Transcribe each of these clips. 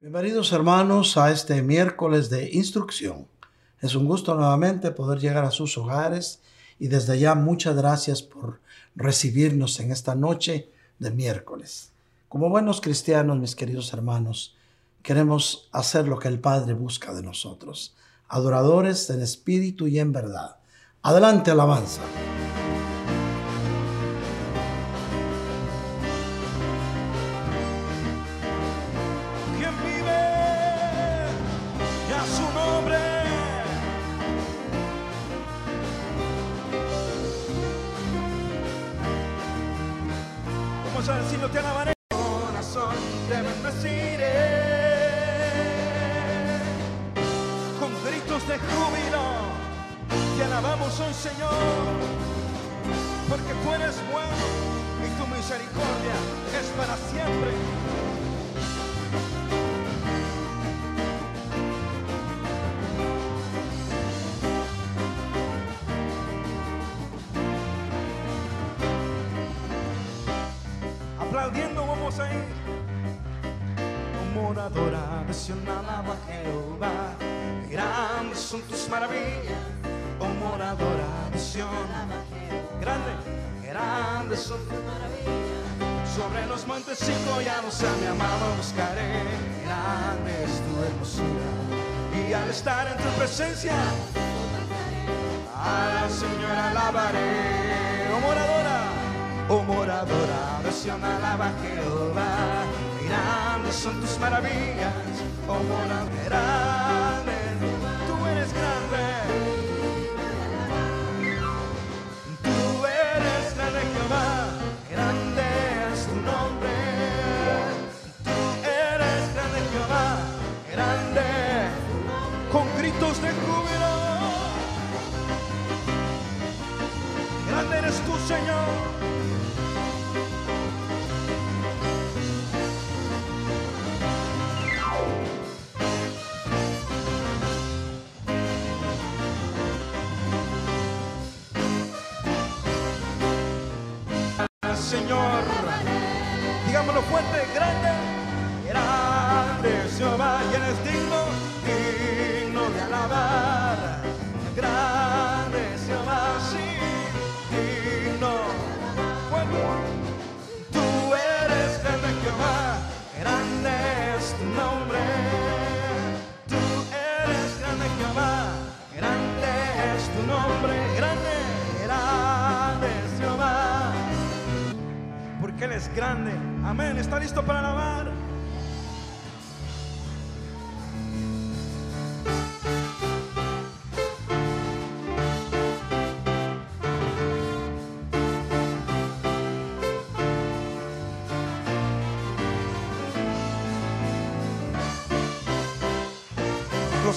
Bienvenidos hermanos a este miércoles de instrucción. Es un gusto nuevamente poder llegar a sus hogares y desde ya muchas gracias por recibirnos en esta noche de miércoles. Como buenos cristianos, mis queridos hermanos, queremos hacer lo que el Padre busca de nosotros, adoradores en espíritu y en verdad. Adelante, alabanza.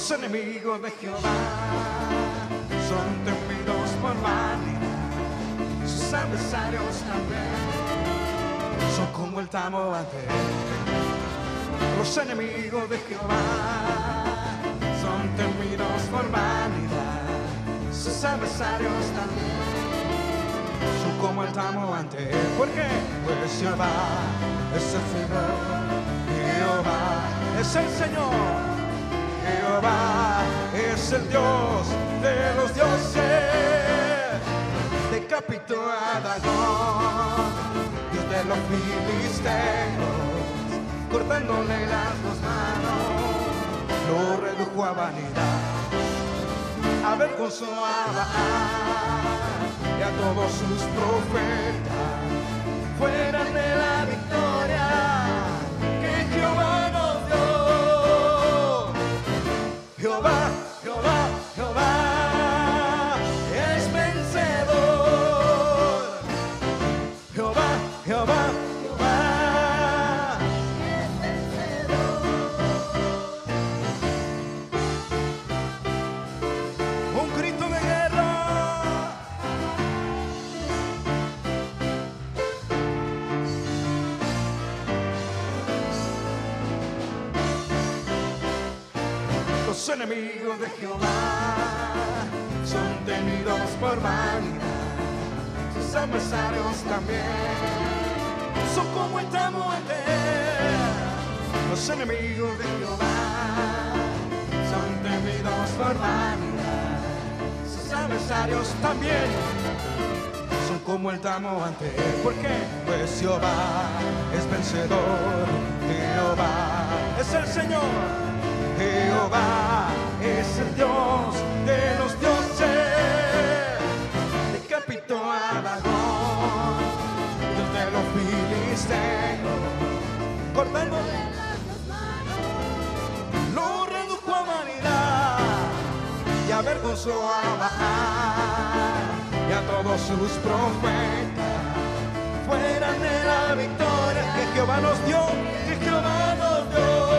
Los enemigos de Jehová son temidos por vanidad, sus adversarios también son como el tamo ante. Los enemigos de Jehová son temidos por vanidad, sus adversarios también son como el tamo ante. ¿Por qué? Pues Jehová es el Señor, Jehová es el Señor. Jehová es el Dios de los dioses. Decapitó a Dagón, Dios de los filisteos, cortándole las dos manos, lo redujo a vanidad. Avergonzó a Baal y a todos sus profetas, fuera de la victoria enemigos de Jehová son temidos por vanidad, sus adversarios también son como el tamo los enemigos de Jehová son temidos por vanidad. Sus adversarios también son como el tamo ante. ¿Por qué? Pues Jehová es vencedor. Jehová es el Señor. Jehová es el Dios de los dioses. Decapitó a Dagón, Dios de los filisteos, manos, lo redujo a vanidad y avergonzó a Baal y a todos sus profetas. Fuera de la victoria que Jehová nos dio, que Jehová nos dio.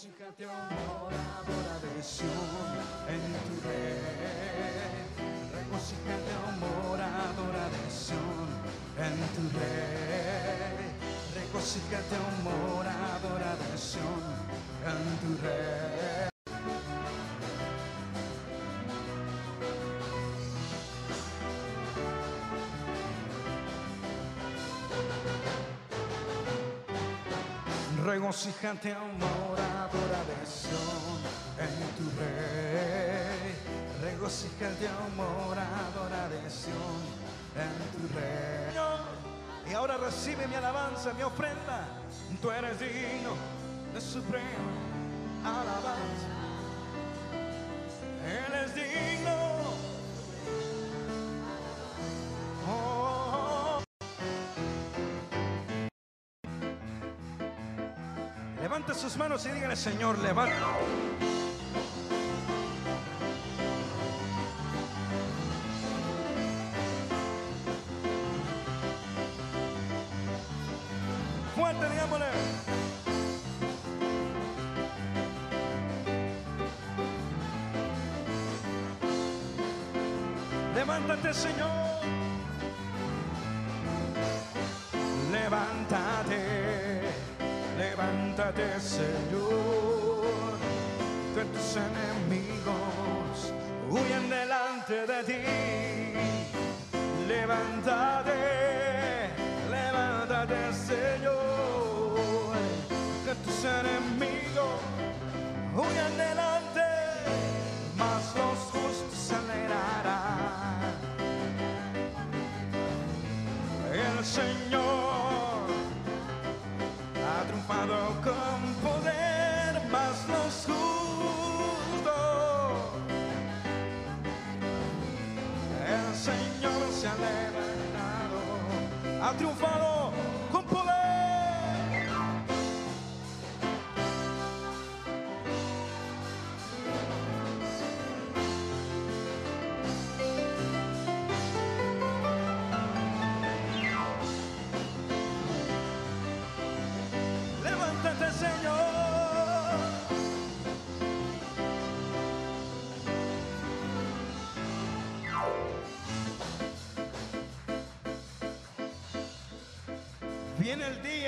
Regocíjate ahora por adhesión en tu red. Regocíjate amor, adoración en tu rey. Regocíjate amor, adoración en tu rey. regocíjate amor Regocíjate, moradora de Sion, en tu. Señor, Y ahora recibe mi alabanza, mi ofrenda. Tú eres digno de suprema alabanza. Él es digno. Oh, sus manos y dígale, Señor, levanta. Levántate, Señor. Levántate, levántate, Señor. Que tus enemigos huyan delante de ti. Levántate, levántate, Señor.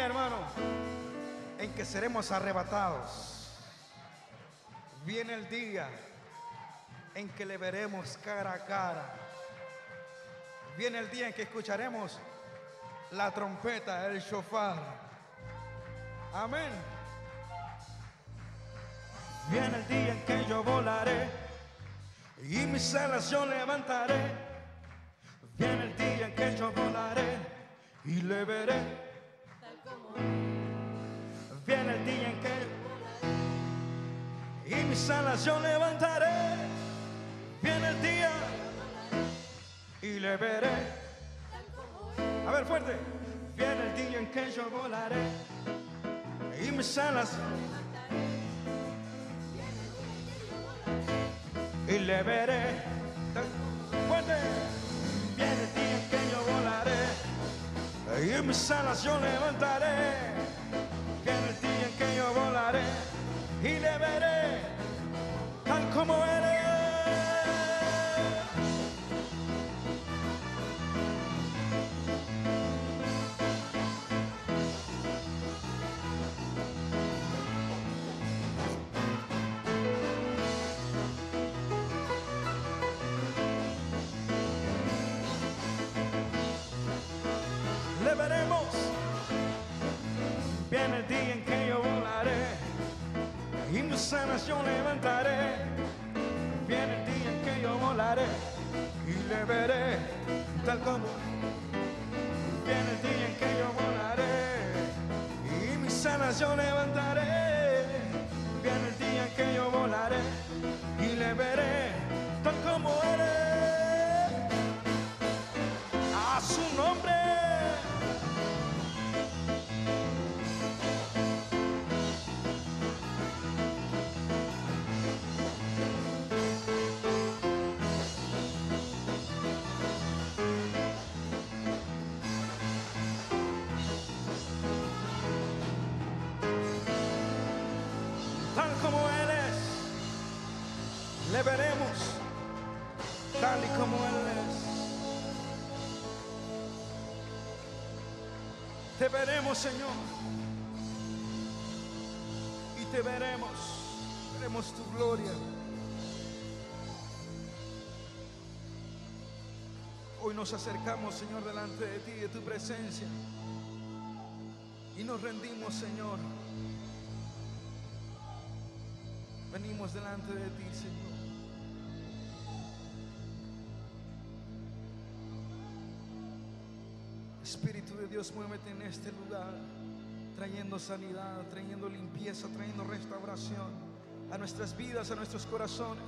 Día, hermano, en que seremos arrebatados. Viene el día en que le veremos cara a cara. Viene el día en que escucharemos la trompeta, el shofar. Amén. Viene el día en que yo volaré y mis alas yo levantaré. Viene el día en que yo volaré y le veré. Viene el día en que y mis alas yo levantaré. Viene el día y le veré. A ver, fuerte. Viene el día en que yo volaré y mis alas y le veré. Fuerte. Viene el día en que yo volaré y mis alas yo levantaré. Mis alas veremos, Señor, y te veremos, veremos tu gloria. Hoy nos acercamos, Señor, delante de ti, de tu presencia, y nos rendimos, Señor. Venimos delante de ti, Señor. Espíritu Dios, muévete en este lugar, trayendo sanidad, trayendo limpieza, trayendo restauración a nuestras vidas, a nuestros corazones.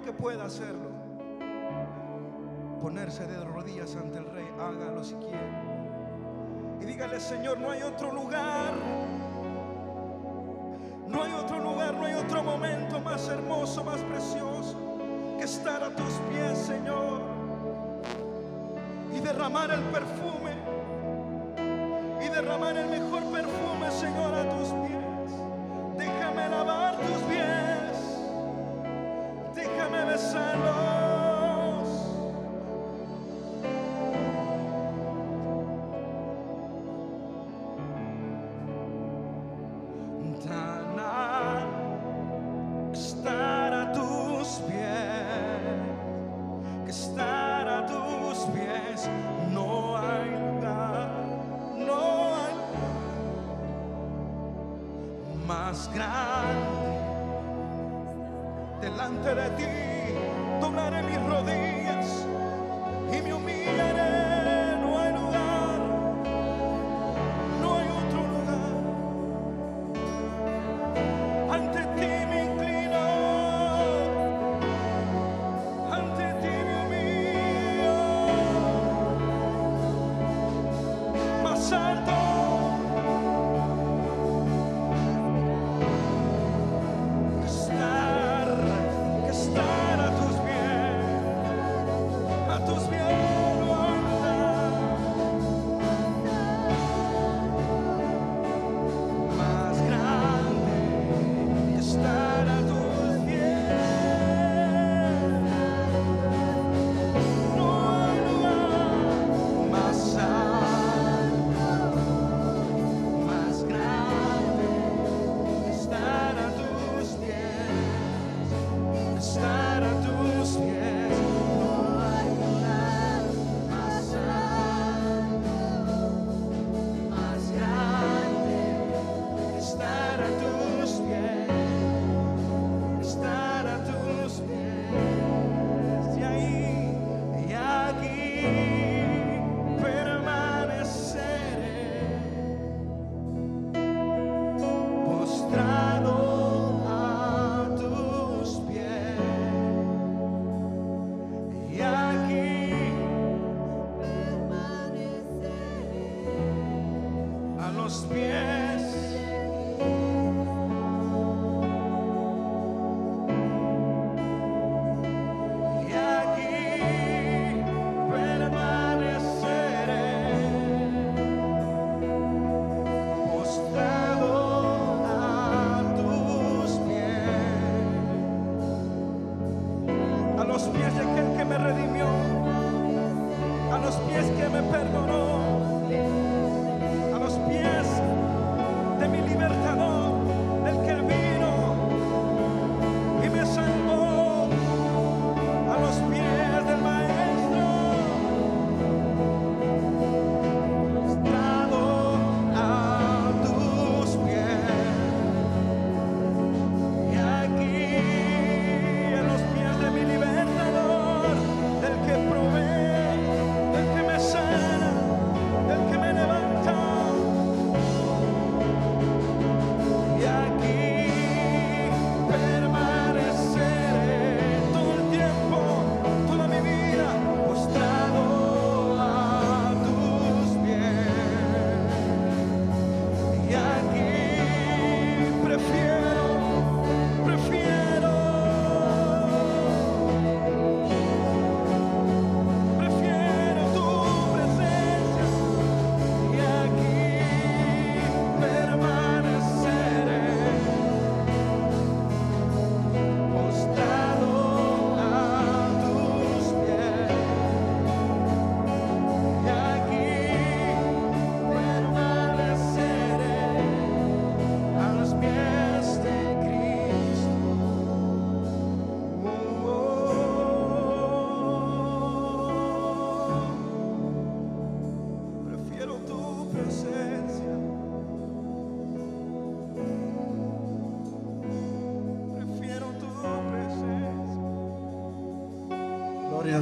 que pueda hacerlo, ponerse de rodillas ante el rey, hágalo si quiere. Y dígale, Señor, no hay otro lugar, no hay otro lugar, no hay otro momento más hermoso, más precioso que estar a tus pies, Señor, y derramar el perfume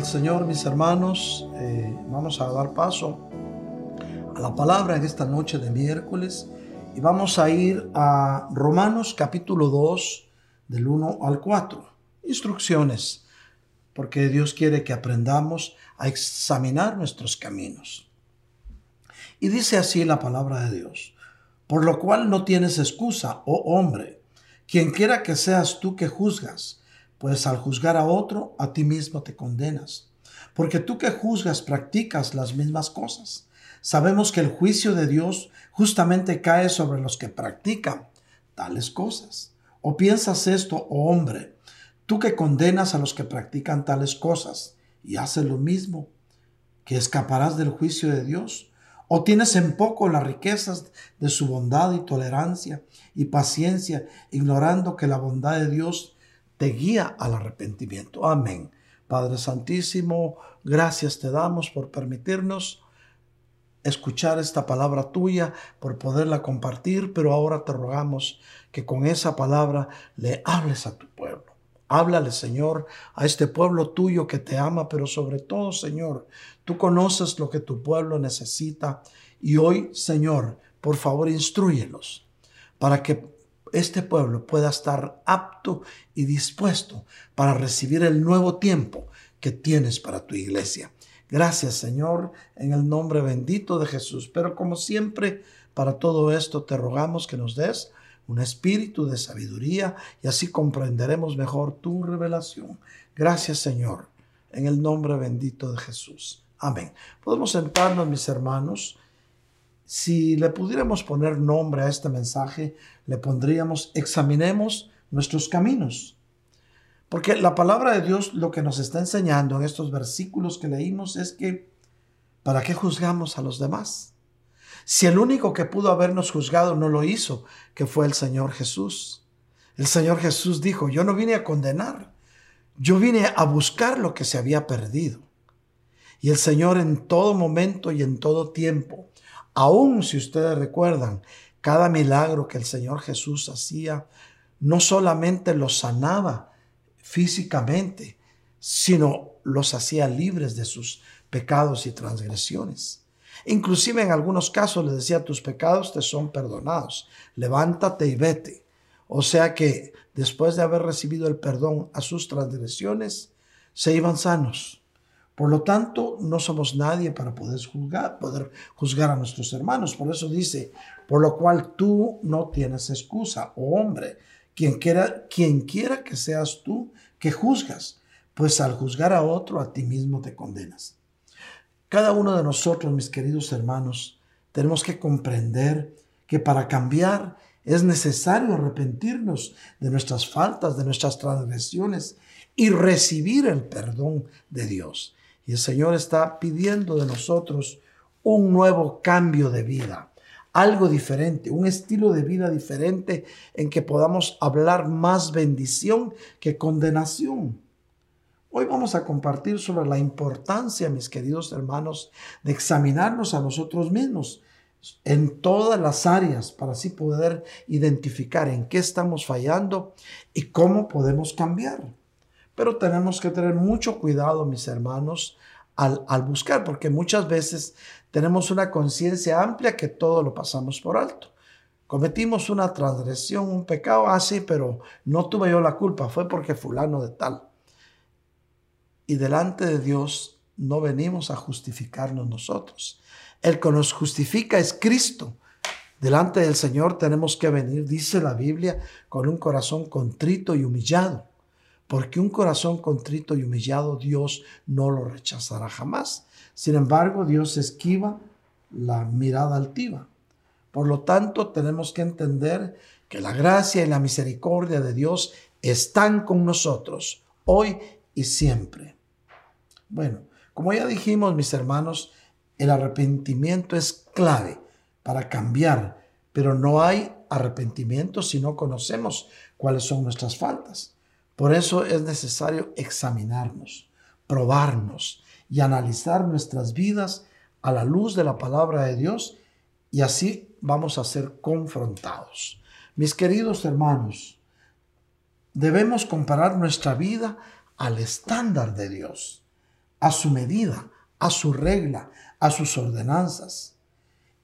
Señor, mis hermanos. Eh, vamos a dar paso a la palabra en esta noche de miércoles y vamos a ir a Romanos capítulo 2 del 1 al 4. Instrucciones, porque Dios quiere que aprendamos a examinar nuestros caminos. Y dice así la palabra de Dios, por lo cual no tienes excusa, oh hombre, quien quiera que seas tú que juzgas, pues al juzgar a otro, a ti mismo te condenas. Porque tú que juzgas practicas las mismas cosas. Sabemos que el juicio de Dios justamente cae sobre los que practican tales cosas. ¿O piensas esto, oh hombre, tú que condenas a los que practican tales cosas y haces lo mismo, que escaparás del juicio de Dios? ¿O tienes en poco las riquezas de su bondad y tolerancia y paciencia, ignorando que la bondad de Dios te guía al arrepentimiento? Amén. Padre Santísimo, gracias te damos por permitirnos escuchar esta palabra tuya, por poderla compartir, pero ahora te rogamos que con esa palabra le hables a tu pueblo. Háblale, Señor, a este pueblo tuyo que te ama, pero sobre todo, Señor, tú conoces lo que tu pueblo necesita y hoy, Señor, por favor, instruyelos para que este pueblo pueda estar apto y dispuesto para recibir el nuevo tiempo que tienes para tu iglesia. Gracias, Señor, en el nombre bendito de Jesús. Pero como siempre, para todo esto te rogamos que nos des un espíritu de sabiduría y así comprenderemos mejor tu revelación. Gracias, Señor, en el nombre bendito de Jesús. Amén. Podemos sentarnos, mis hermanos. Si le pudiéramos poner nombre a este mensaje, le pondríamos examinemos nuestros caminos. Porque la palabra de Dios lo que nos está enseñando en estos versículos que leímos es que ¿para qué juzgamos a los demás? Si el único que pudo habernos juzgado no lo hizo, que fue el Señor Jesús. El Señor Jesús dijo, yo no vine a condenar, yo vine a buscar lo que se había perdido. Y el Señor en todo momento y en todo tiempo, aun si ustedes recuerdan, cada milagro que el Señor Jesús hacía, no solamente los sanaba físicamente, sino los hacía libres de sus pecados y transgresiones. Inclusive en algunos casos le decía, tus pecados te son perdonados, levántate y vete. O sea que después de haber recibido el perdón a sus transgresiones, se iban sanos. Por lo tanto, no somos nadie para poder juzgar, poder juzgar a nuestros hermanos. Por eso dice, por lo cual tú no tienes excusa, oh hombre, quien quiera, quien quiera que seas tú que juzgas, pues al juzgar a otro, a ti mismo te condenas. Cada uno de nosotros, mis queridos hermanos, tenemos que comprender que para cambiar es necesario arrepentirnos de nuestras faltas, de nuestras transgresiones y recibir el perdón de Dios. Y el Señor está pidiendo de nosotros un nuevo cambio de vida, algo diferente, un estilo de vida diferente en que podamos hablar más bendición que condenación. Hoy vamos a compartir sobre la importancia, mis queridos hermanos, de examinarnos a nosotros mismos en todas las áreas para así poder identificar en qué estamos fallando y cómo podemos cambiar. Pero tenemos que tener mucho cuidado, mis hermanos, al, buscar, porque muchas veces tenemos una conciencia amplia que todo lo pasamos por alto. Cometimos una transgresión, un pecado así, ah, pero no tuve yo la culpa, fue porque fulano de tal. Y delante de Dios no venimos a justificarnos nosotros. El que nos justifica es Cristo. Delante del Señor tenemos que venir, dice la Biblia, con un corazón contrito y humillado porque un corazón contrito y humillado Dios no lo rechazará jamás. Sin embargo, Dios esquiva la mirada altiva. Por lo tanto, tenemos que entender que la gracia y la misericordia de Dios están con nosotros hoy y siempre. Bueno, como ya dijimos, mis hermanos, el arrepentimiento es clave para cambiar, pero no hay arrepentimiento si no conocemos cuáles son nuestras faltas. Por eso es necesario examinarnos, probarnos y analizar nuestras vidas a la luz de la palabra de Dios y así vamos a ser confrontados. Mis queridos hermanos, debemos comparar nuestra vida al estándar de Dios, a su medida, a su regla, a sus ordenanzas,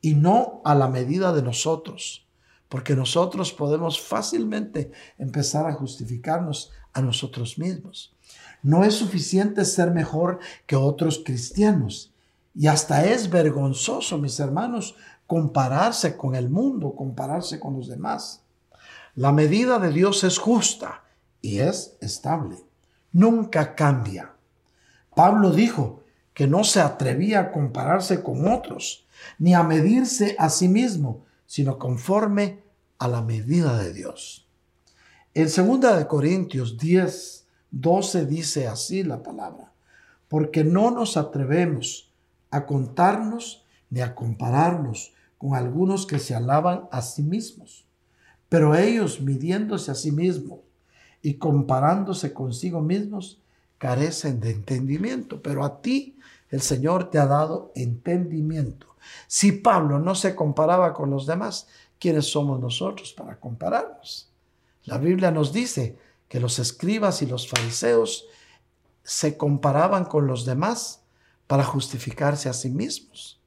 y no a la medida de nosotros, porque nosotros podemos fácilmente empezar a justificarnos a nosotros mismos. No es suficiente ser mejor que otros cristianos. Y hasta es vergonzoso, mis hermanos, compararse con el mundo, compararse con los demás. La medida de Dios es justa y es estable. Nunca cambia. Pablo dijo que no se atrevía a compararse con otros, ni a medirse a sí mismo, sino conforme a la medida de Dios. En 2 de Corintios 10, 12 dice así la palabra, porque no nos atrevemos a contarnos ni a compararnos con algunos que se alaban a sí mismos, pero ellos midiéndose a sí mismos y comparándose consigo mismos, carecen de entendimiento, pero a ti el Señor te ha dado entendimiento. Si Pablo no se comparaba con los demás, ¿quiénes somos nosotros para compararnos? La Biblia nos dice que los escribas y los fariseos se comparaban con los demás para justificarse a sí mismos.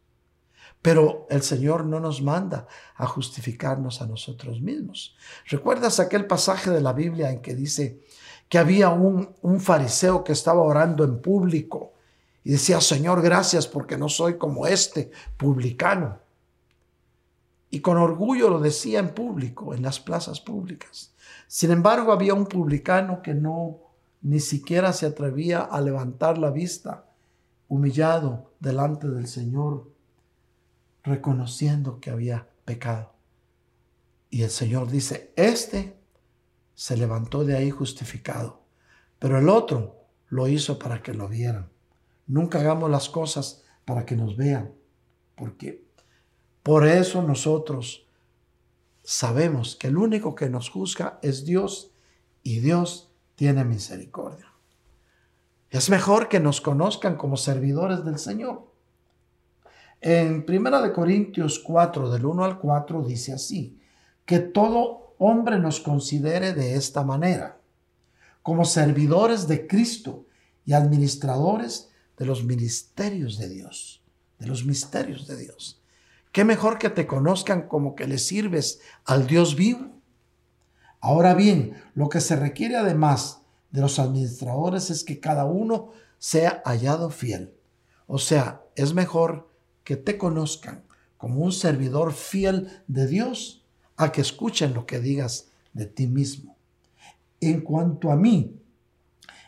Pero el Señor no nos manda a justificarnos a nosotros mismos. ¿Recuerdas aquel pasaje de la Biblia en que dice que había un, fariseo que estaba orando en público y decía, Señor, gracias porque no soy como este publicano? Y con orgullo lo decía en público, en las plazas públicas. Sin embargo, había un publicano que no ni siquiera se atrevía a levantar la vista, humillado delante del Señor, reconociendo que había pecado. Y el Señor dice, este se levantó de ahí justificado, pero el otro lo hizo para que lo vieran. Nunca hagamos las cosas para que nos vean, porque por eso nosotros sabemos que el único que nos juzga es Dios y Dios tiene misericordia. Es mejor que nos conozcan como servidores del Señor. En 1 Corintios 4, del 1 al 4, dice así, que todo hombre nos considere de esta manera, como servidores de Cristo y administradores de los ministerios de Dios, de los misterios de Dios. ¿Qué mejor que te conozcan como que le sirves al Dios vivo? Ahora bien, lo que se requiere además de los administradores es que cada uno sea hallado fiel. O sea, es mejor que te conozcan como un servidor fiel de Dios a que escuchen lo que digas de ti mismo. En cuanto a mí,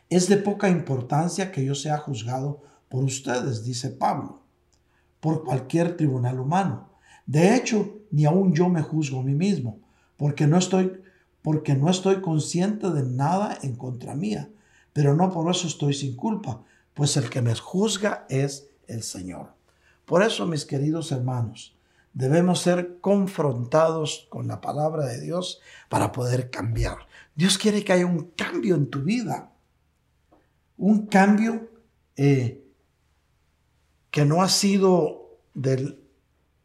es de poca importancia que yo sea juzgado por ustedes, dice Pablo por cualquier tribunal humano. De hecho, ni aún yo me juzgo a mí mismo, porque no estoy porque no estoy consciente de nada en contra mía, pero no por eso estoy sin culpa, pues el que me juzga es el Señor. Por eso, mis queridos hermanos, debemos ser confrontados con la palabra de Dios para poder cambiar. Dios quiere que haya un cambio en tu vida, un cambio eh, que no ha sido del,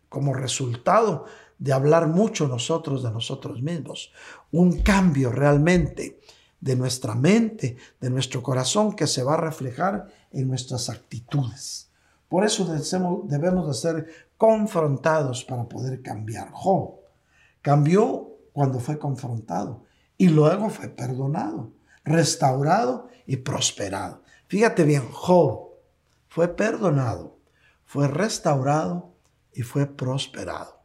como resultado de hablar mucho nosotros de nosotros mismos, un cambio realmente de nuestra mente, de nuestro corazón, que se va a reflejar en nuestras actitudes. Por eso debemos de ser confrontados para poder cambiar. Job cambió cuando fue confrontado y luego fue perdonado, restaurado y prosperado. Fíjate bien, Job fue perdonado, fue restaurado y fue prosperado.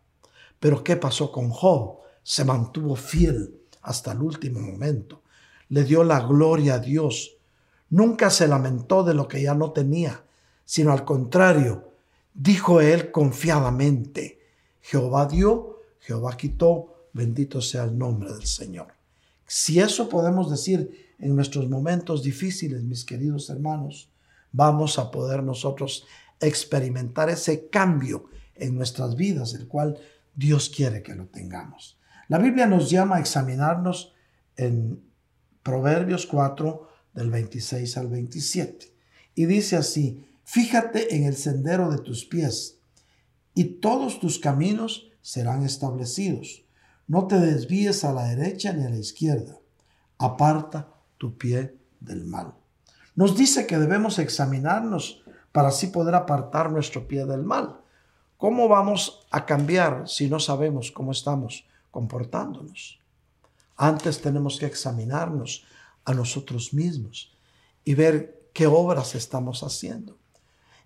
Pero ¿qué pasó con Job? Se mantuvo fiel hasta el último momento. Le dio la gloria a Dios. Nunca se lamentó de lo que ya no tenía, sino al contrario, dijo él confiadamente, Jehová dio, Jehová quitó, bendito sea el nombre del Señor. Si eso podemos decir en nuestros momentos difíciles, mis queridos hermanos, vamos a poder nosotros experimentar ese cambio en nuestras vidas, el cual Dios quiere que lo tengamos. La Biblia nos llama a examinarnos en Proverbios 4 del 26 al 27 y dice así, fíjate en el sendero de tus pies y todos tus caminos serán establecidos. No te desvíes a la derecha ni a la izquierda. Aparta tu pie del mal. Nos dice que debemos examinarnos para así poder apartar nuestro pie del mal. ¿Cómo vamos a cambiar si no sabemos cómo estamos comportándonos? Antes tenemos que examinarnos a nosotros mismos y ver qué obras estamos haciendo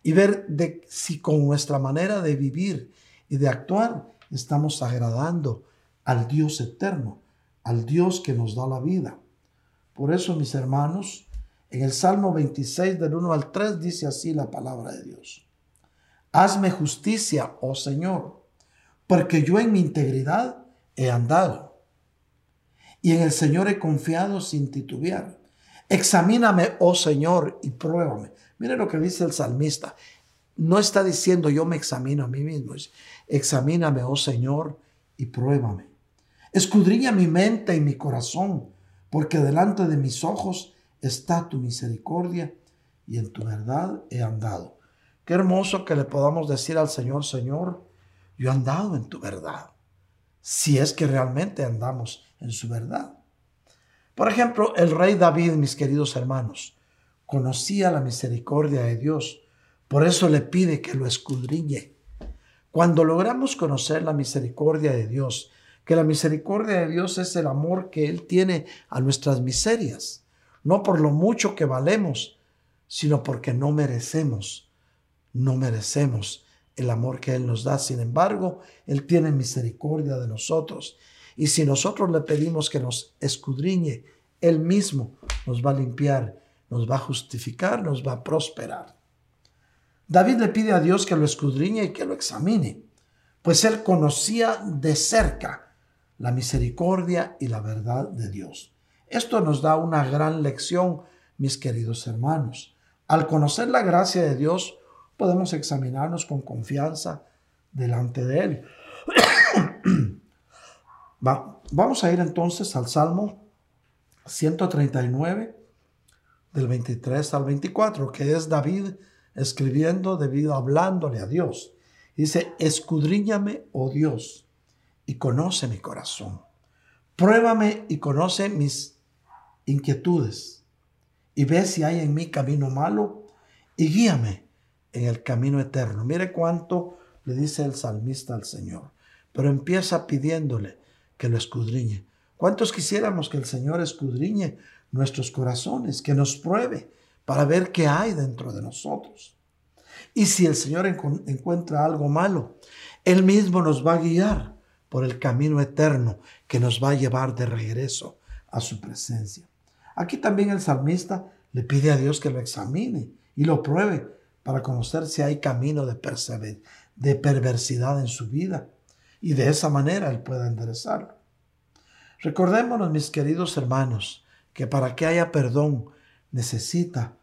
y ver si con nuestra manera de vivir y de actuar estamos agradando al Dios eterno, al Dios que nos da la vida. Por eso, mis hermanos, en el Salmo 26 del 1 al 3 dice así la palabra de Dios. Hazme justicia, oh Señor, porque yo en mi integridad he andado y en el Señor he confiado sin titubear. Examíname, oh Señor, y pruébame. Mire lo que dice el salmista. No está diciendo yo me examino a mí mismo. examíname, oh Señor, y pruébame. Escudriña mi mente y mi corazón, porque delante de mis ojos está tu misericordia y en tu verdad he andado. Qué hermoso que le podamos decir al Señor, Señor, yo he andado en tu verdad, si es que realmente andamos en su verdad. Por ejemplo, el rey David, mis queridos hermanos, conocía la misericordia de Dios, por eso le pide que lo escudriñe. Cuando logramos conocer la misericordia de Dios, que la misericordia de Dios es el amor que Él tiene a nuestras miserias, no por lo mucho que valemos, sino porque no merecemos no merecemos el amor que Él nos da. Sin embargo, Él tiene misericordia de nosotros. Y si nosotros le pedimos que nos escudriñe, Él mismo nos va a limpiar, nos va a justificar, nos va a prosperar. David le pide a Dios que lo escudriñe y que lo examine, pues él conocía de cerca la misericordia y la verdad de Dios. Esto nos da una gran lección, mis queridos hermanos. Al conocer la gracia de Dios, podemos examinarnos con confianza delante de Él. vamos a ir entonces al Salmo 139, del 23 al 24, que es David escribiendo, David hablándole a Dios. Dice, escudriñame, oh Dios, y conoce mi corazón. Pruébame y conoce mis inquietudes, y ve si hay en mí camino malo, y guíame en el camino eterno. Mire cuánto le dice el salmista al Señor, pero empieza pidiéndole que lo escudriñe. ¿Cuántos quisiéramos que el Señor escudriñe nuestros corazones, que nos pruebe para ver qué hay dentro de nosotros? Y si el Señor encuentra algo malo, Él mismo nos va a guiar por el camino eterno que nos va a llevar de regreso a su presencia. Aquí también el salmista le pide a Dios que lo examine y lo pruebe para conocer si hay camino de, perversidad en su vida y de esa manera Él pueda enderezarlo. Recordémonos, mis queridos hermanos, que para que haya perdón necesita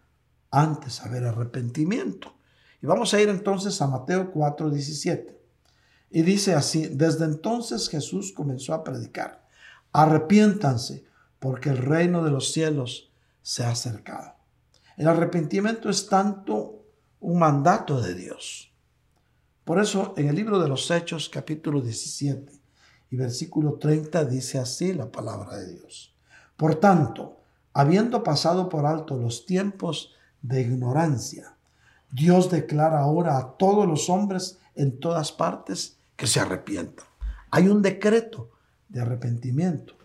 antes haber arrepentimiento. Y vamos a ir entonces a Mateo 4, 17. Y dice así, desde entonces Jesús comenzó a predicar, arrepiéntanse porque el reino de los cielos se ha acercado. El arrepentimiento es tanto un mandato de Dios. Por eso en el libro de los Hechos capítulo 17 y versículo 30 dice así la palabra de Dios. Por tanto, habiendo pasado por alto los tiempos de ignorancia, Dios declara ahora a todos los hombres en todas partes que se arrepientan. Hay un decreto de arrepentimiento.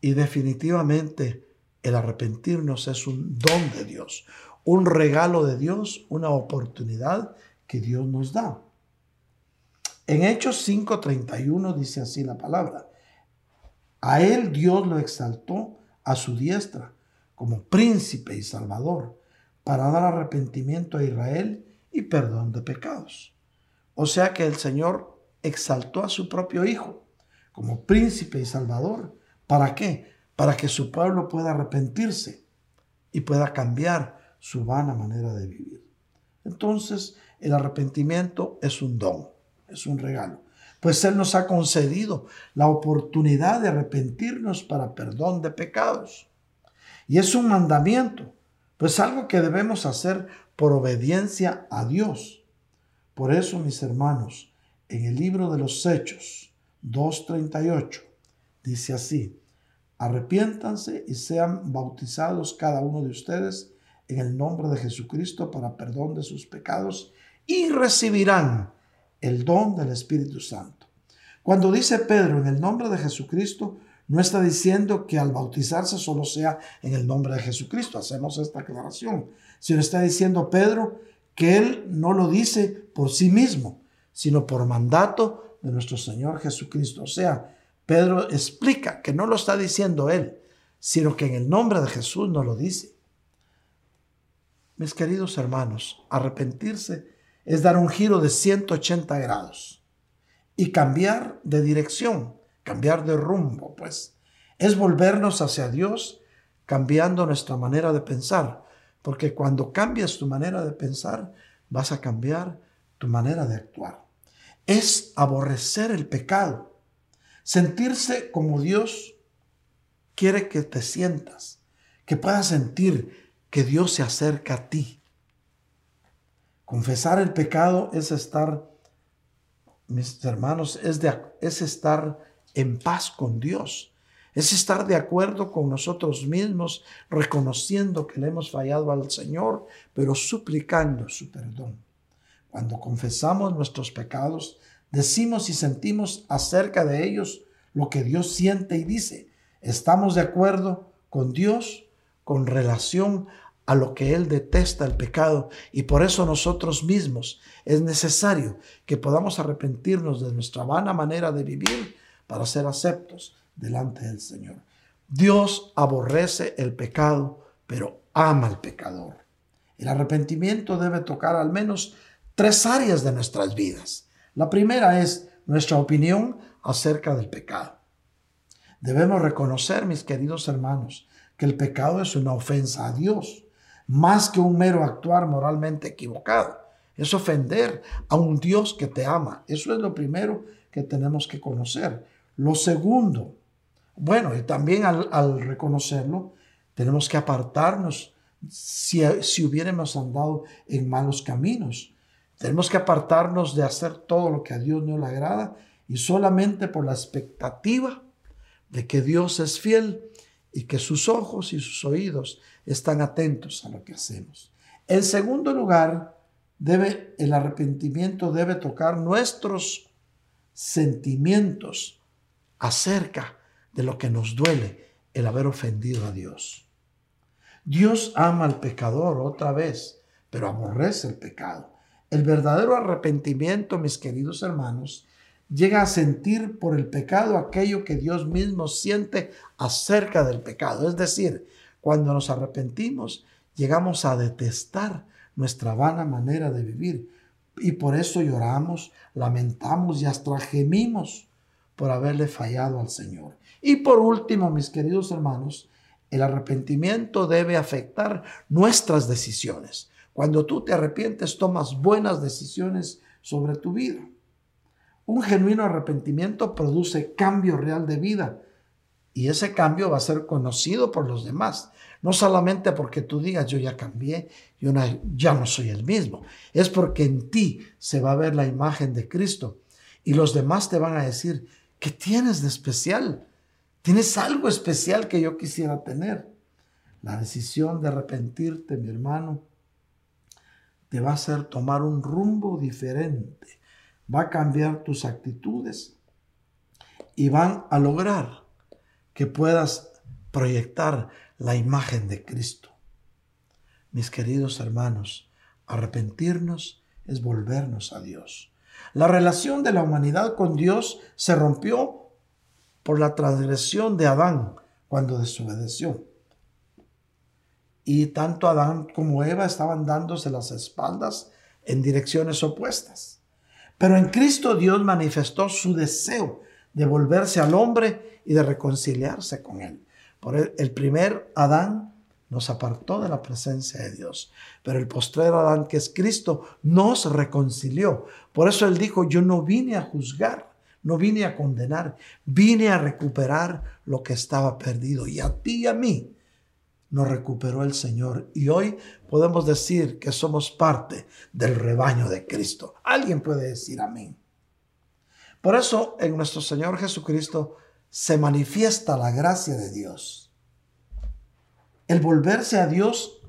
Y definitivamente el arrepentirnos es un don de Dios, un regalo de Dios, una oportunidad que Dios nos da. En Hechos 5:31 dice así la palabra. A él Dios lo exaltó a su diestra como príncipe y salvador para dar arrepentimiento a Israel y perdón de pecados. O sea que el Señor exaltó a su propio Hijo como príncipe y salvador. ¿Para qué? Para que su pueblo pueda arrepentirse y pueda cambiar su vana manera de vivir. Entonces, el arrepentimiento es un don, es un regalo. Pues Él nos ha concedido la oportunidad de arrepentirnos para perdón de pecados. Y es un mandamiento, pues algo que debemos hacer por obediencia a Dios. Por eso, mis hermanos, en el libro de los Hechos 2.38 dice así, arrepiéntanse y sean bautizados cada uno de ustedes en el nombre de Jesucristo para perdón de sus pecados y recibirán el don del Espíritu Santo. Cuando dice Pedro en el nombre de Jesucristo, no está diciendo que al bautizarse solo sea en el nombre de Jesucristo. Hacemos esta aclaración. Sino está diciendo Pedro que Él no lo dice por sí mismo, sino por mandato de nuestro Señor Jesucristo. O sea, Pedro explica que no lo está diciendo Él, sino que en el nombre de Jesús no lo dice. Mis queridos hermanos, arrepentirse es dar un giro de 180 grados y cambiar de dirección, cambiar de rumbo, pues. Es volvernos hacia Dios cambiando nuestra manera de pensar, porque cuando cambias tu manera de pensar, vas a cambiar tu manera de actuar. Es aborrecer el pecado, sentirse como Dios quiere que te sientas, que puedas sentir que Dios se acerca a ti. Confesar el pecado es estar, mis hermanos, es, es estar en paz con Dios es estar de acuerdo con nosotros mismos, reconociendo que le hemos fallado al Señor, pero suplicando su perdón. Cuando confesamos nuestros pecados, decimos y sentimos acerca de ellos lo que Dios siente y dice. Estamos de acuerdo con Dios con relación a lo que Él detesta el pecado y por eso nosotros mismos es necesario que podamos arrepentirnos de nuestra vana manera de vivir para ser aceptos delante del Señor. Dios aborrece el pecado, pero ama al pecador. El arrepentimiento debe tocar al menos tres áreas de nuestras vidas. La primera es nuestra opinión acerca del pecado. Debemos reconocer, mis queridos hermanos, que el pecado es una ofensa a Dios, más que un mero actuar moralmente equivocado. Es ofender a un Dios que te ama. Eso es lo primero que tenemos que conocer. Lo segundo bueno, y también al, reconocerlo, tenemos que apartarnos si, si hubiéramos andado en malos caminos. Tenemos que apartarnos de hacer todo lo que a Dios no le agrada y solamente por la expectativa de que Dios es fiel y que sus ojos y sus oídos están atentos a lo que hacemos. En segundo lugar, debe, el arrepentimiento debe tocar nuestros sentimientos acerca de lo que nos duele el haber ofendido a Dios. Dios ama al pecador otra vez, pero aborrece el pecado. El verdadero arrepentimiento, mis queridos hermanos, llega a sentir por el pecado aquello que Dios mismo siente acerca del pecado. Es decir, cuando nos arrepentimos, llegamos a detestar nuestra vana manera de vivir. Y por eso lloramos, lamentamos y hasta gemimos por haberle fallado al Señor. Y por último, mis queridos hermanos, El arrepentimiento debe afectar nuestras decisiones. Cuando tú te arrepientes, tomas buenas decisiones sobre tu vida. Un genuino arrepentimiento produce cambio real de vida y ese cambio va a ser conocido por los demás. No solamente porque tú digas yo ya cambié, yo ya no soy el mismo. Es porque en ti se va a ver la imagen de Cristo y los demás te van a decir, ¿qué tienes de especial? Tienes algo especial que yo quisiera tener. La decisión de arrepentirte, mi hermano, va a hacer tomar un rumbo diferente. Va a cambiar tus actitudes y van a lograr que puedas proyectar la imagen de Cristo. Mis queridos hermanos, arrepentirnos es volvernos a Dios. La relación de la humanidad con Dios se rompió por la transgresión de Adán cuando desobedeció. Y tanto Adán como Eva estaban dándose las espaldas en direcciones opuestas. Pero en Cristo Dios manifestó su deseo de volverse al hombre y de reconciliarse con él. Por el, primer Adán nos apartó de la presencia de Dios, pero el postrero Adán, que es Cristo, nos reconcilió. Por eso él dijo, yo no vine a juzgar, no vine a condenar, vine a recuperar lo que estaba perdido. Y a ti y a mí nos recuperó el Señor. Y hoy podemos decir que somos parte del rebaño de Cristo. Alguien puede decir amén. Por eso en nuestro Señor Jesucristo se manifiesta la gracia de Dios. El volverse a Dios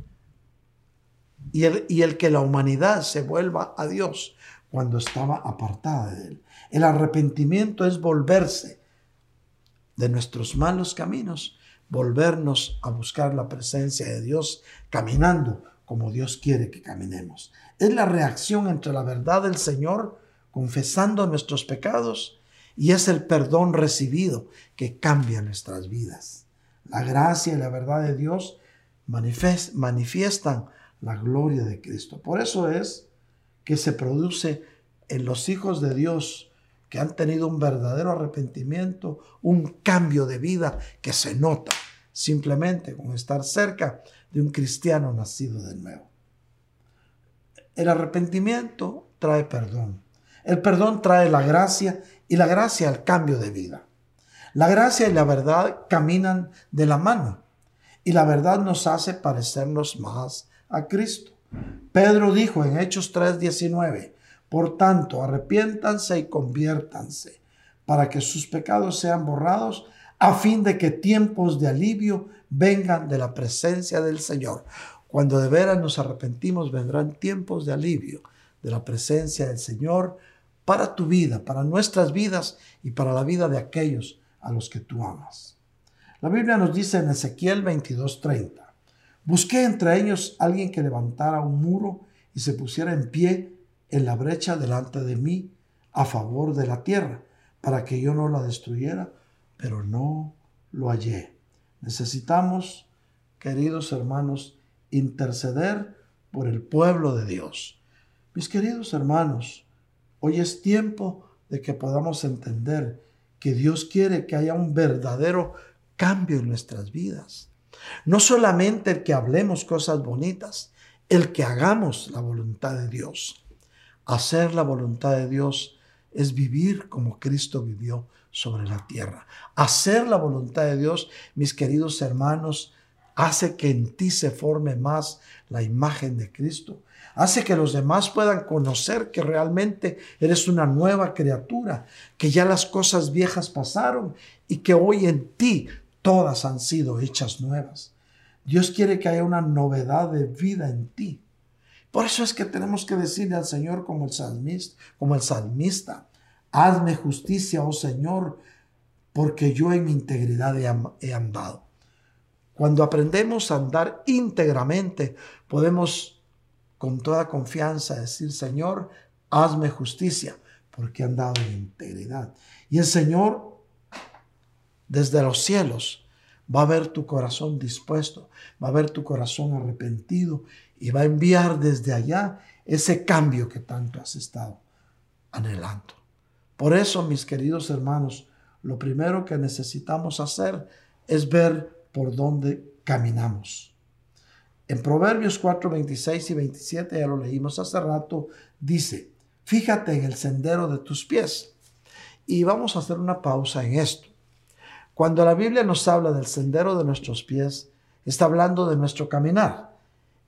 y el, y el que la humanidad se vuelva a Dios cuando estaba apartada de Él. El arrepentimiento es volverse de nuestros malos caminos, volvernos a buscar la presencia de Dios caminando como Dios quiere que caminemos. Es la reacción entre la verdad del Señor, confesando nuestros pecados, y es el perdón recibido que cambia nuestras vidas. La gracia y la verdad de Dios manifiestan la gloria de Cristo. Por eso es que se produce en los hijos de Dios que han tenido un verdadero arrepentimiento, un cambio de vida que se nota simplemente con estar cerca de un cristiano nacido de nuevo. El arrepentimiento trae perdón. El perdón trae la gracia y la gracia el cambio de vida. La gracia y la verdad caminan de la mano y la verdad nos hace parecernos más a Cristo. Pedro dijo en Hechos 3:19, por tanto, arrepiéntanse y conviértanse para que sus pecados sean borrados a fin de que tiempos de alivio vengan de la presencia del Señor. Cuando de veras nos arrepentimos, vendrán tiempos de alivio de la presencia del Señor para tu vida, para nuestras vidas y para la vida de aquellos a los que tú amas. La Biblia nos dice en Ezequiel 22:30, busqué entre ellos alguien que levantara un muro y se pusiera en pie en la brecha delante de mí a favor de la tierra, para que yo no la destruyera, pero no lo hallé. Necesitamos, queridos hermanos, interceder por el pueblo de Dios. Mis queridos hermanos, hoy es tiempo de que podamos entender que Dios quiere que haya un verdadero cambio en nuestras vidas. No solamente el que hablemos cosas bonitas, el que hagamos la voluntad de Dios. Hacer la voluntad de Dios es vivir como Cristo vivió sobre la tierra. Hacer la voluntad de Dios, mis queridos hermanos, hace que en ti se forme más la imagen de Cristo. Hace que los demás puedan conocer que realmente eres una nueva criatura, que ya las cosas viejas pasaron y que hoy en ti todas han sido hechas nuevas. Dios quiere que haya una novedad de vida en ti. Por eso es que tenemos que decirle al Señor como el salmista, como el salmista, hazme justicia, oh Señor, porque yo en mi integridad he andado. Cuando aprendemos a andar íntegramente, podemos con toda confianza decir, Señor, hazme justicia, porque he andado en integridad. Y el Señor, desde los cielos, va a ver tu corazón dispuesto, va a ver tu corazón arrepentido y va a enviar desde allá ese cambio que tanto has estado anhelando. Por eso, mis queridos hermanos, lo primero que necesitamos hacer es ver por donde caminamos. En Proverbios 4, 26 y 27, ya lo leímos hace rato, dice, fíjate en el sendero de tus pies. Y vamos a hacer una pausa en esto. Cuando la Biblia nos habla del sendero de nuestros pies, está hablando de nuestro caminar.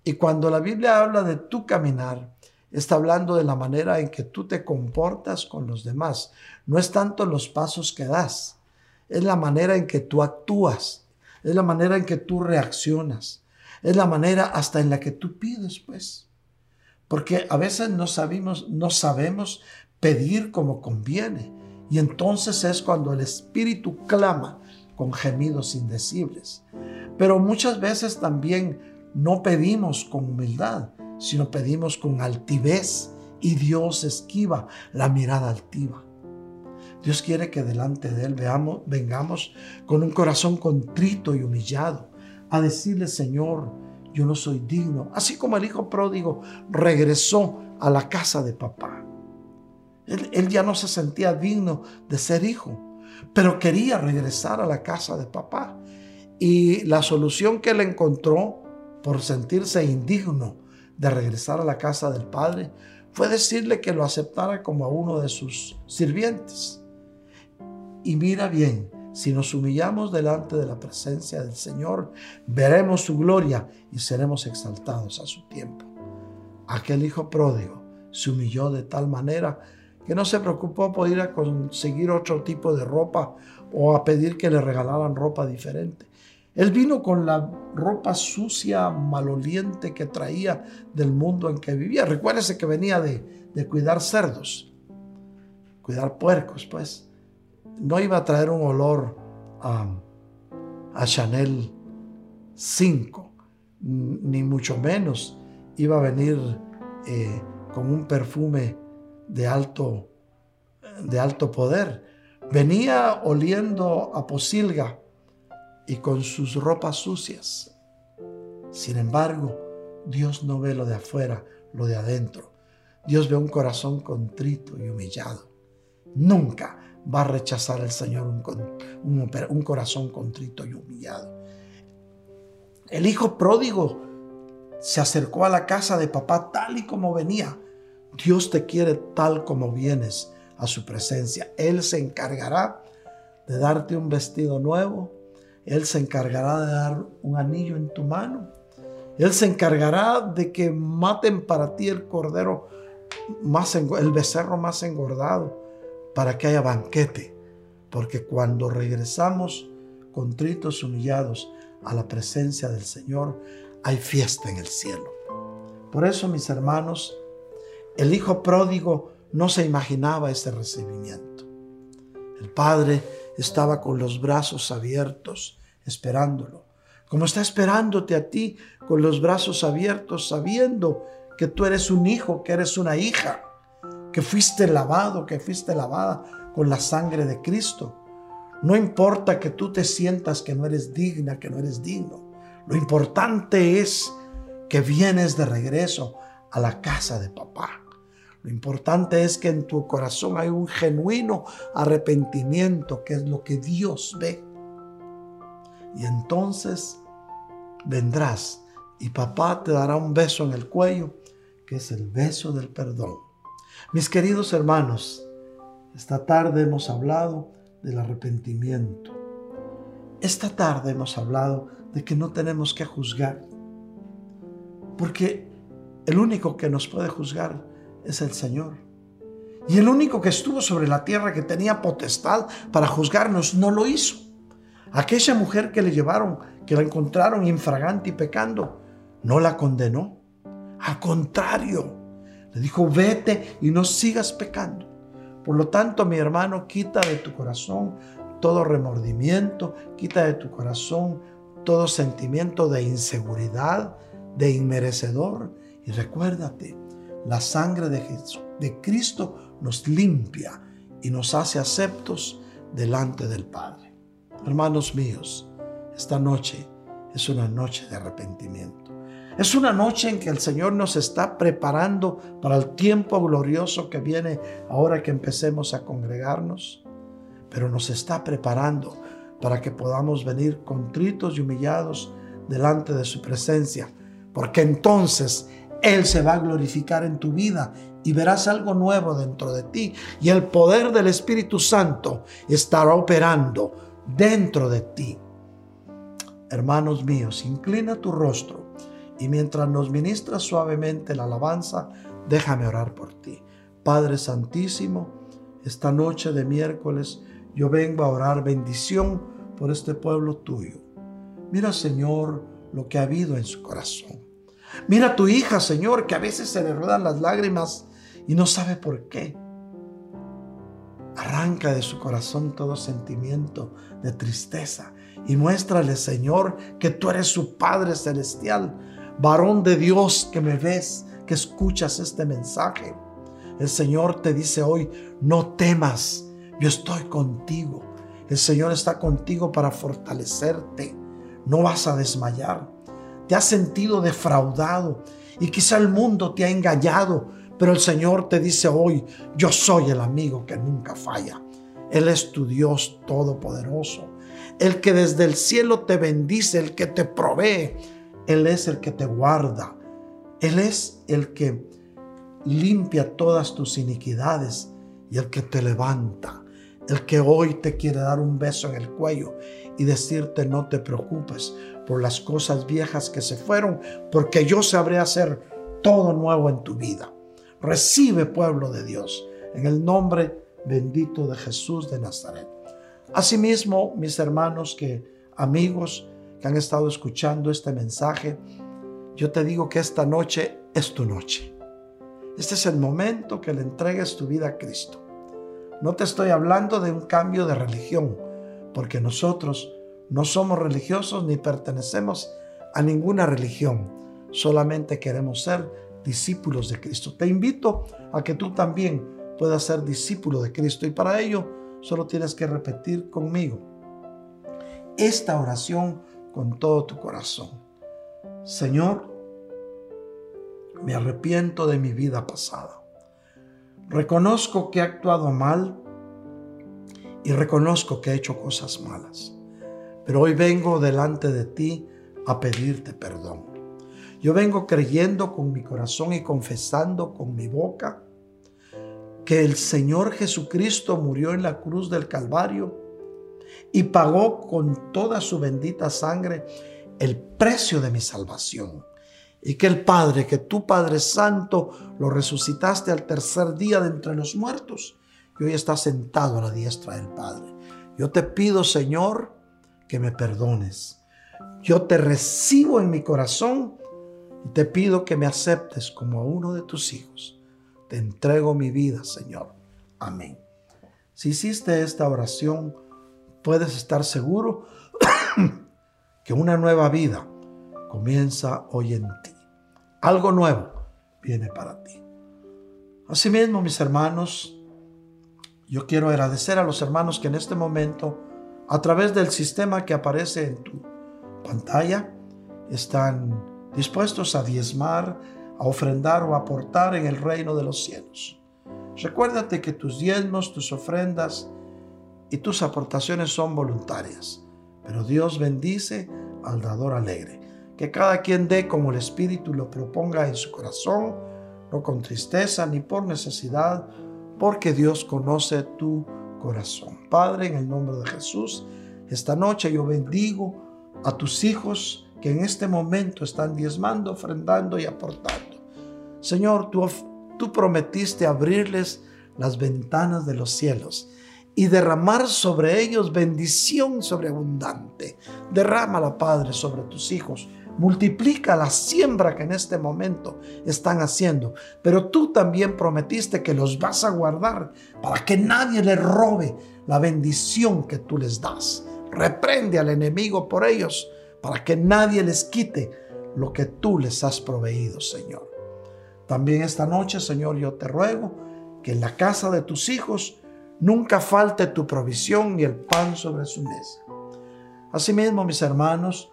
Y cuando la Biblia habla de tu caminar, está hablando de la manera en que tú te comportas con los demás. No es tanto los pasos que das, es la manera en que tú actúas, es la manera en que tú reaccionas, es la manera hasta en la que tú pides, pues. Porque a veces no sabemos, no sabemos pedir como conviene. Y entonces es cuando el Espíritu clama con gemidos indecibles. Pero muchas veces también no pedimos con humildad, sino pedimos con altivez y Dios esquiva la mirada altiva. Dios quiere que delante de Él veamos, vengamos con un corazón contrito y humillado a decirle, Señor, yo no soy digno. Así como el hijo pródigo regresó a la casa de papá. Él, él ya no se sentía digno de ser hijo, pero quería regresar a la casa de papá. Y la solución que él encontró por sentirse indigno de regresar a la casa del Padre fue decirle que lo aceptara como a uno de sus sirvientes. Y mira bien, si nos humillamos delante de la presencia del Señor, veremos su gloria y seremos exaltados a su tiempo. Aquel hijo pródigo se humilló de tal manera que no se preocupó por ir a conseguir otro tipo de ropa o a pedir que le regalaran ropa diferente. Él vino con la ropa sucia, maloliente que traía del mundo en que vivía. Recuérdese que venía de, cuidar cerdos, cuidar puercos, pues. No iba a traer un olor a Chanel 5, ni mucho menos iba a venir eh, con un perfume de alto, de alto poder. Venía oliendo a posilga y con sus ropas sucias. Sin embargo, Dios no ve lo de afuera, lo de adentro. Dios ve un corazón contrito y humillado. Nunca va a rechazar el Señor un, un, corazón contrito y humillado. El hijo pródigo se acercó a la casa de papá tal y como venía. Dios te quiere tal como vienes a su presencia. Él se encargará de darte un vestido nuevo, él se encargará de dar un anillo en tu mano. Él se encargará de que maten para ti el cordero más, el becerro más engordado, para que haya banquete. Porque cuando regresamos contritos, humillados a la presencia del Señor, hay fiesta en el cielo. Por eso, mis hermanos, el hijo pródigo no se imaginaba ese recibimiento. El padre estaba con los brazos abiertos esperándolo, como está esperándote a ti con los brazos abiertos, sabiendo que tú eres un hijo, que eres una hija, que fuiste lavado, que fuiste lavada con la sangre de Cristo. No importa que tú te sientas que no eres digna, que no eres digno. Lo importante es que vienes de regreso a la casa de papá. Lo importante es que en tu corazón hay un genuino arrepentimiento, que es lo que Dios ve. Y entonces vendrás y papá te dará un beso en el cuello, que es el beso del perdón. Mis queridos hermanos, esta tarde hemos hablado del arrepentimiento. Esta tarde hemos hablado de que no tenemos que juzgar, porque el único que nos puede juzgar es el Señor. Y el único que estuvo sobre la tierra que tenía potestad para juzgarnos no lo hizo. Aquella mujer que le llevaron, que la encontraron infragante y pecando, no la condenó. Al contrario, le dijo, vete y no sigas pecando. Por lo tanto, mi hermano, quita de tu corazón todo remordimiento, quita de tu corazón todo sentimiento de inseguridad, de inmerecedor. Y recuérdate, la sangre de, de Cristo nos limpia y nos hace aceptos delante del Padre. Hermanos míos, esta noche es una noche de arrepentimiento. Es una noche en que el Señor nos está preparando para el tiempo glorioso que viene ahora que empecemos a congregarnos, pero nos está preparando para que podamos venir contritos y humillados delante de su presencia, porque entonces Él se va a glorificar en tu vida y verás algo nuevo dentro de ti y el poder del Espíritu Santo estará operando dentro de ti. Hermanos míos, inclina tu rostro y mientras nos ministra suavemente la alabanza, déjame orar por ti. Padre Santísimo, esta noche de miércoles yo vengo a orar bendición por este pueblo tuyo. Mira, Señor, lo que ha habido en su corazón. Mira a tu hija, Señor, que a veces se le ruedan las lágrimas y no sabe por qué. Arranca de su corazón todo sentimiento de tristeza y muéstrale, Señor, que tú eres su Padre celestial, varón de Dios que me ves, que escuchas este mensaje. El Señor te dice hoy, no temas, yo estoy contigo. El Señor está contigo para fortalecerte. No vas a desmayar. Te has sentido defraudado y quizá el mundo te ha engañado, pero el Señor te dice hoy, yo soy el amigo que nunca falla. Él es tu Dios todopoderoso, el que desde el cielo te bendice, el que te provee. Él es el que te guarda. Él es el que limpia todas tus iniquidades y el que te levanta, el que hoy te quiere dar un beso en el cuello y decirte no te preocupes por las cosas viejas que se fueron, porque yo sabré hacer todo nuevo en tu vida. Recibe pueblo de Dios en el nombre bendito de Jesús de Nazaret. Asimismo, mis hermanos que amigos que han estado escuchando este mensaje, yo te digo que esta noche es tu noche. Este es el momento que le entregues tu vida a Cristo. No te estoy hablando de un cambio de religión, porque nosotros no somos religiosos ni pertenecemos a ninguna religión. Solamente queremos ser discípulos de Cristo. Te invito a que tú también puedas ser discípulo de Cristo y para ello solo tienes que repetir conmigo esta oración con todo tu corazón. Señor, me arrepiento de mi vida pasada. Reconozco que he actuado mal y reconozco que he hecho cosas malas. Pero hoy vengo delante de ti a pedirte perdón. Yo vengo creyendo con mi corazón y confesando con mi boca que el Señor Jesucristo murió en la cruz del Calvario y pagó con toda su bendita sangre el precio de mi salvación y que el Padre, que tu Padre Santo, lo resucitaste al tercer día de entre los muertos y hoy está sentado a la diestra del Padre. Yo te pido, Señor, que me perdones. Yo te recibo en mi corazón y te pido que me aceptes como a uno de tus hijos. Te entrego mi vida, Señor. Amén. Si hiciste esta oración, puedes estar seguro que una nueva vida comienza hoy en ti. Algo nuevo viene para ti. Asimismo, mis hermanos, yo quiero agradecer a los hermanos que en este momento, a través del sistema que aparece en tu pantalla, están dispuestos a diezmar, a ofrendar o aportar en el reino de los cielos. Recuérdate que tus diezmos, tus ofrendas y tus aportaciones son voluntarias, pero Dios bendice al dador alegre que cada quien dé como el Espíritu lo proponga en su corazón, no con tristeza ni por necesidad, porque Dios conoce tu corazón. Padre, en el nombre de Jesús, esta noche yo bendigo a tus hijos que en este momento están diezmando, ofrendando y aportando. Señor, tú, tú prometiste abrirles las ventanas de los cielos y derramar sobre ellos bendición sobreabundante. Derrámala, Padre, sobre tus hijos multiplica la siembra que en este momento están haciendo. Pero tú también prometiste que los vas a guardar para que nadie les robe la bendición que tú les das. Reprende al enemigo por ellos para que nadie les quite lo que tú les has proveído, Señor. También esta noche, Señor, yo te ruego que en la casa de tus hijos nunca falte tu provisión y el pan sobre su mesa. Asimismo, mis hermanos,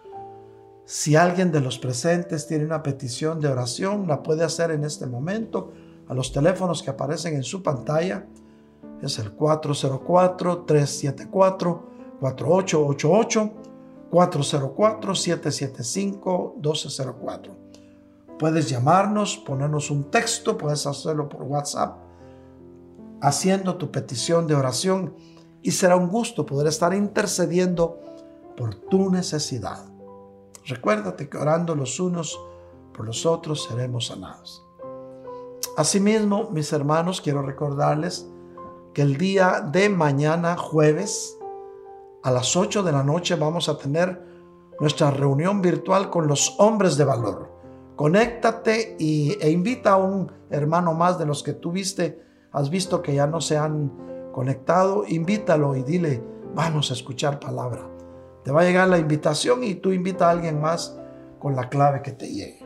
si alguien de los presentes tiene una petición de oración, la puede hacer en este momento a los teléfonos que aparecen en su pantalla. Es el 404-374-4678 4888-404-775-1204. Puedes llamarnos, ponernos un texto, puedes hacerlo por WhatsApp, haciendo tu petición de oración y será un gusto poder estar intercediendo por tu necesidad. Recuérdate que orando los unos por los otros seremos sanados. Asimismo, mis hermanos, quiero recordarles que el día de mañana, jueves, a las 8 de la noche, vamos a tener nuestra reunión virtual con los hombres de valor. Conéctate y, e invita a un hermano más de los que tú viste, has visto que ya no se han conectado, invítalo y dile, vamos a escuchar palabra. Te va a llegar la invitación y tú invita a alguien más con la clave que te llegue.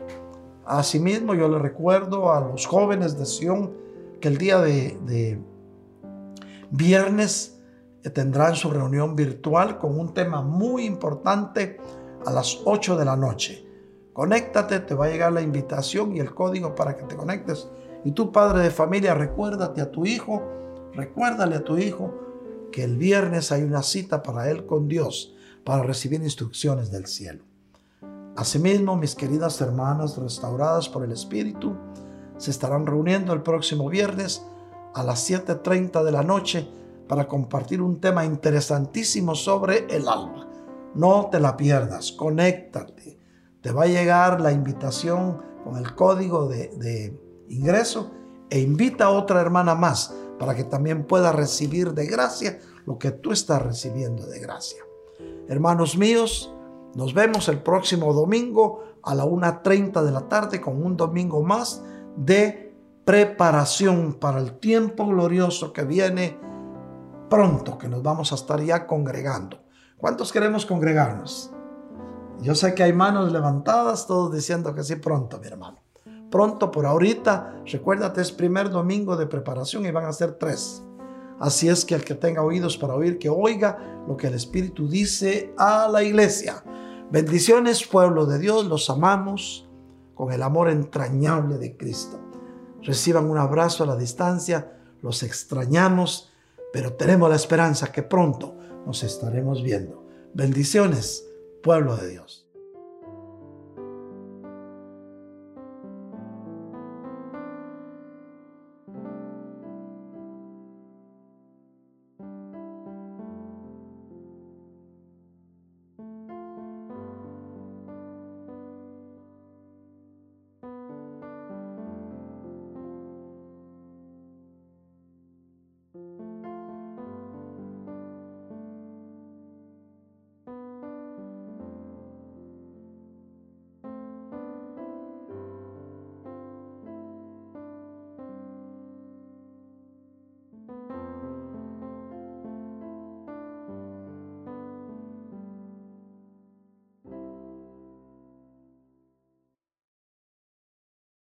Asimismo, yo le recuerdo a los jóvenes de Sion que el día de, viernes tendrán su reunión virtual con un tema muy importante a las 8 de la noche. Conéctate, te va a llegar la invitación y el código para que te conectes. Y tú, padre de familia, recuérdate a tu hijo, recuérdale a tu hijo que el viernes hay una cita para él con Dios, para recibir instrucciones del cielo. Asimismo, mis queridas hermanas restauradas por el Espíritu se estarán reuniendo el próximo viernes a las 7.30 de la noche para compartir un tema interesantísimo sobre el alma. No te la pierdas, conéctate. Te va a llegar la invitación con el código de, de ingreso e invita a otra hermana más para que también pueda recibir de gracia lo que tú estás recibiendo de gracia. Hermanos míos, nos vemos el próximo domingo a la 1.30 de la tarde con un domingo más de preparación para el tiempo glorioso que viene pronto, que nos vamos a estar ya congregando. ¿Cuántos queremos congregarnos? Yo sé que hay manos levantadas, todos diciendo que sí pronto, mi hermano. Pronto por ahorita, recuérdate, es primer domingo de preparación y van a ser tres. Así es que el que tenga oídos para oír, que oiga lo que el Espíritu dice a la iglesia. Bendiciones, pueblo de Dios, los amamos con el amor entrañable de Cristo. Reciban un abrazo a la distancia, los extrañamos, pero tenemos la esperanza que pronto nos estaremos viendo. Bendiciones, pueblo de Dios.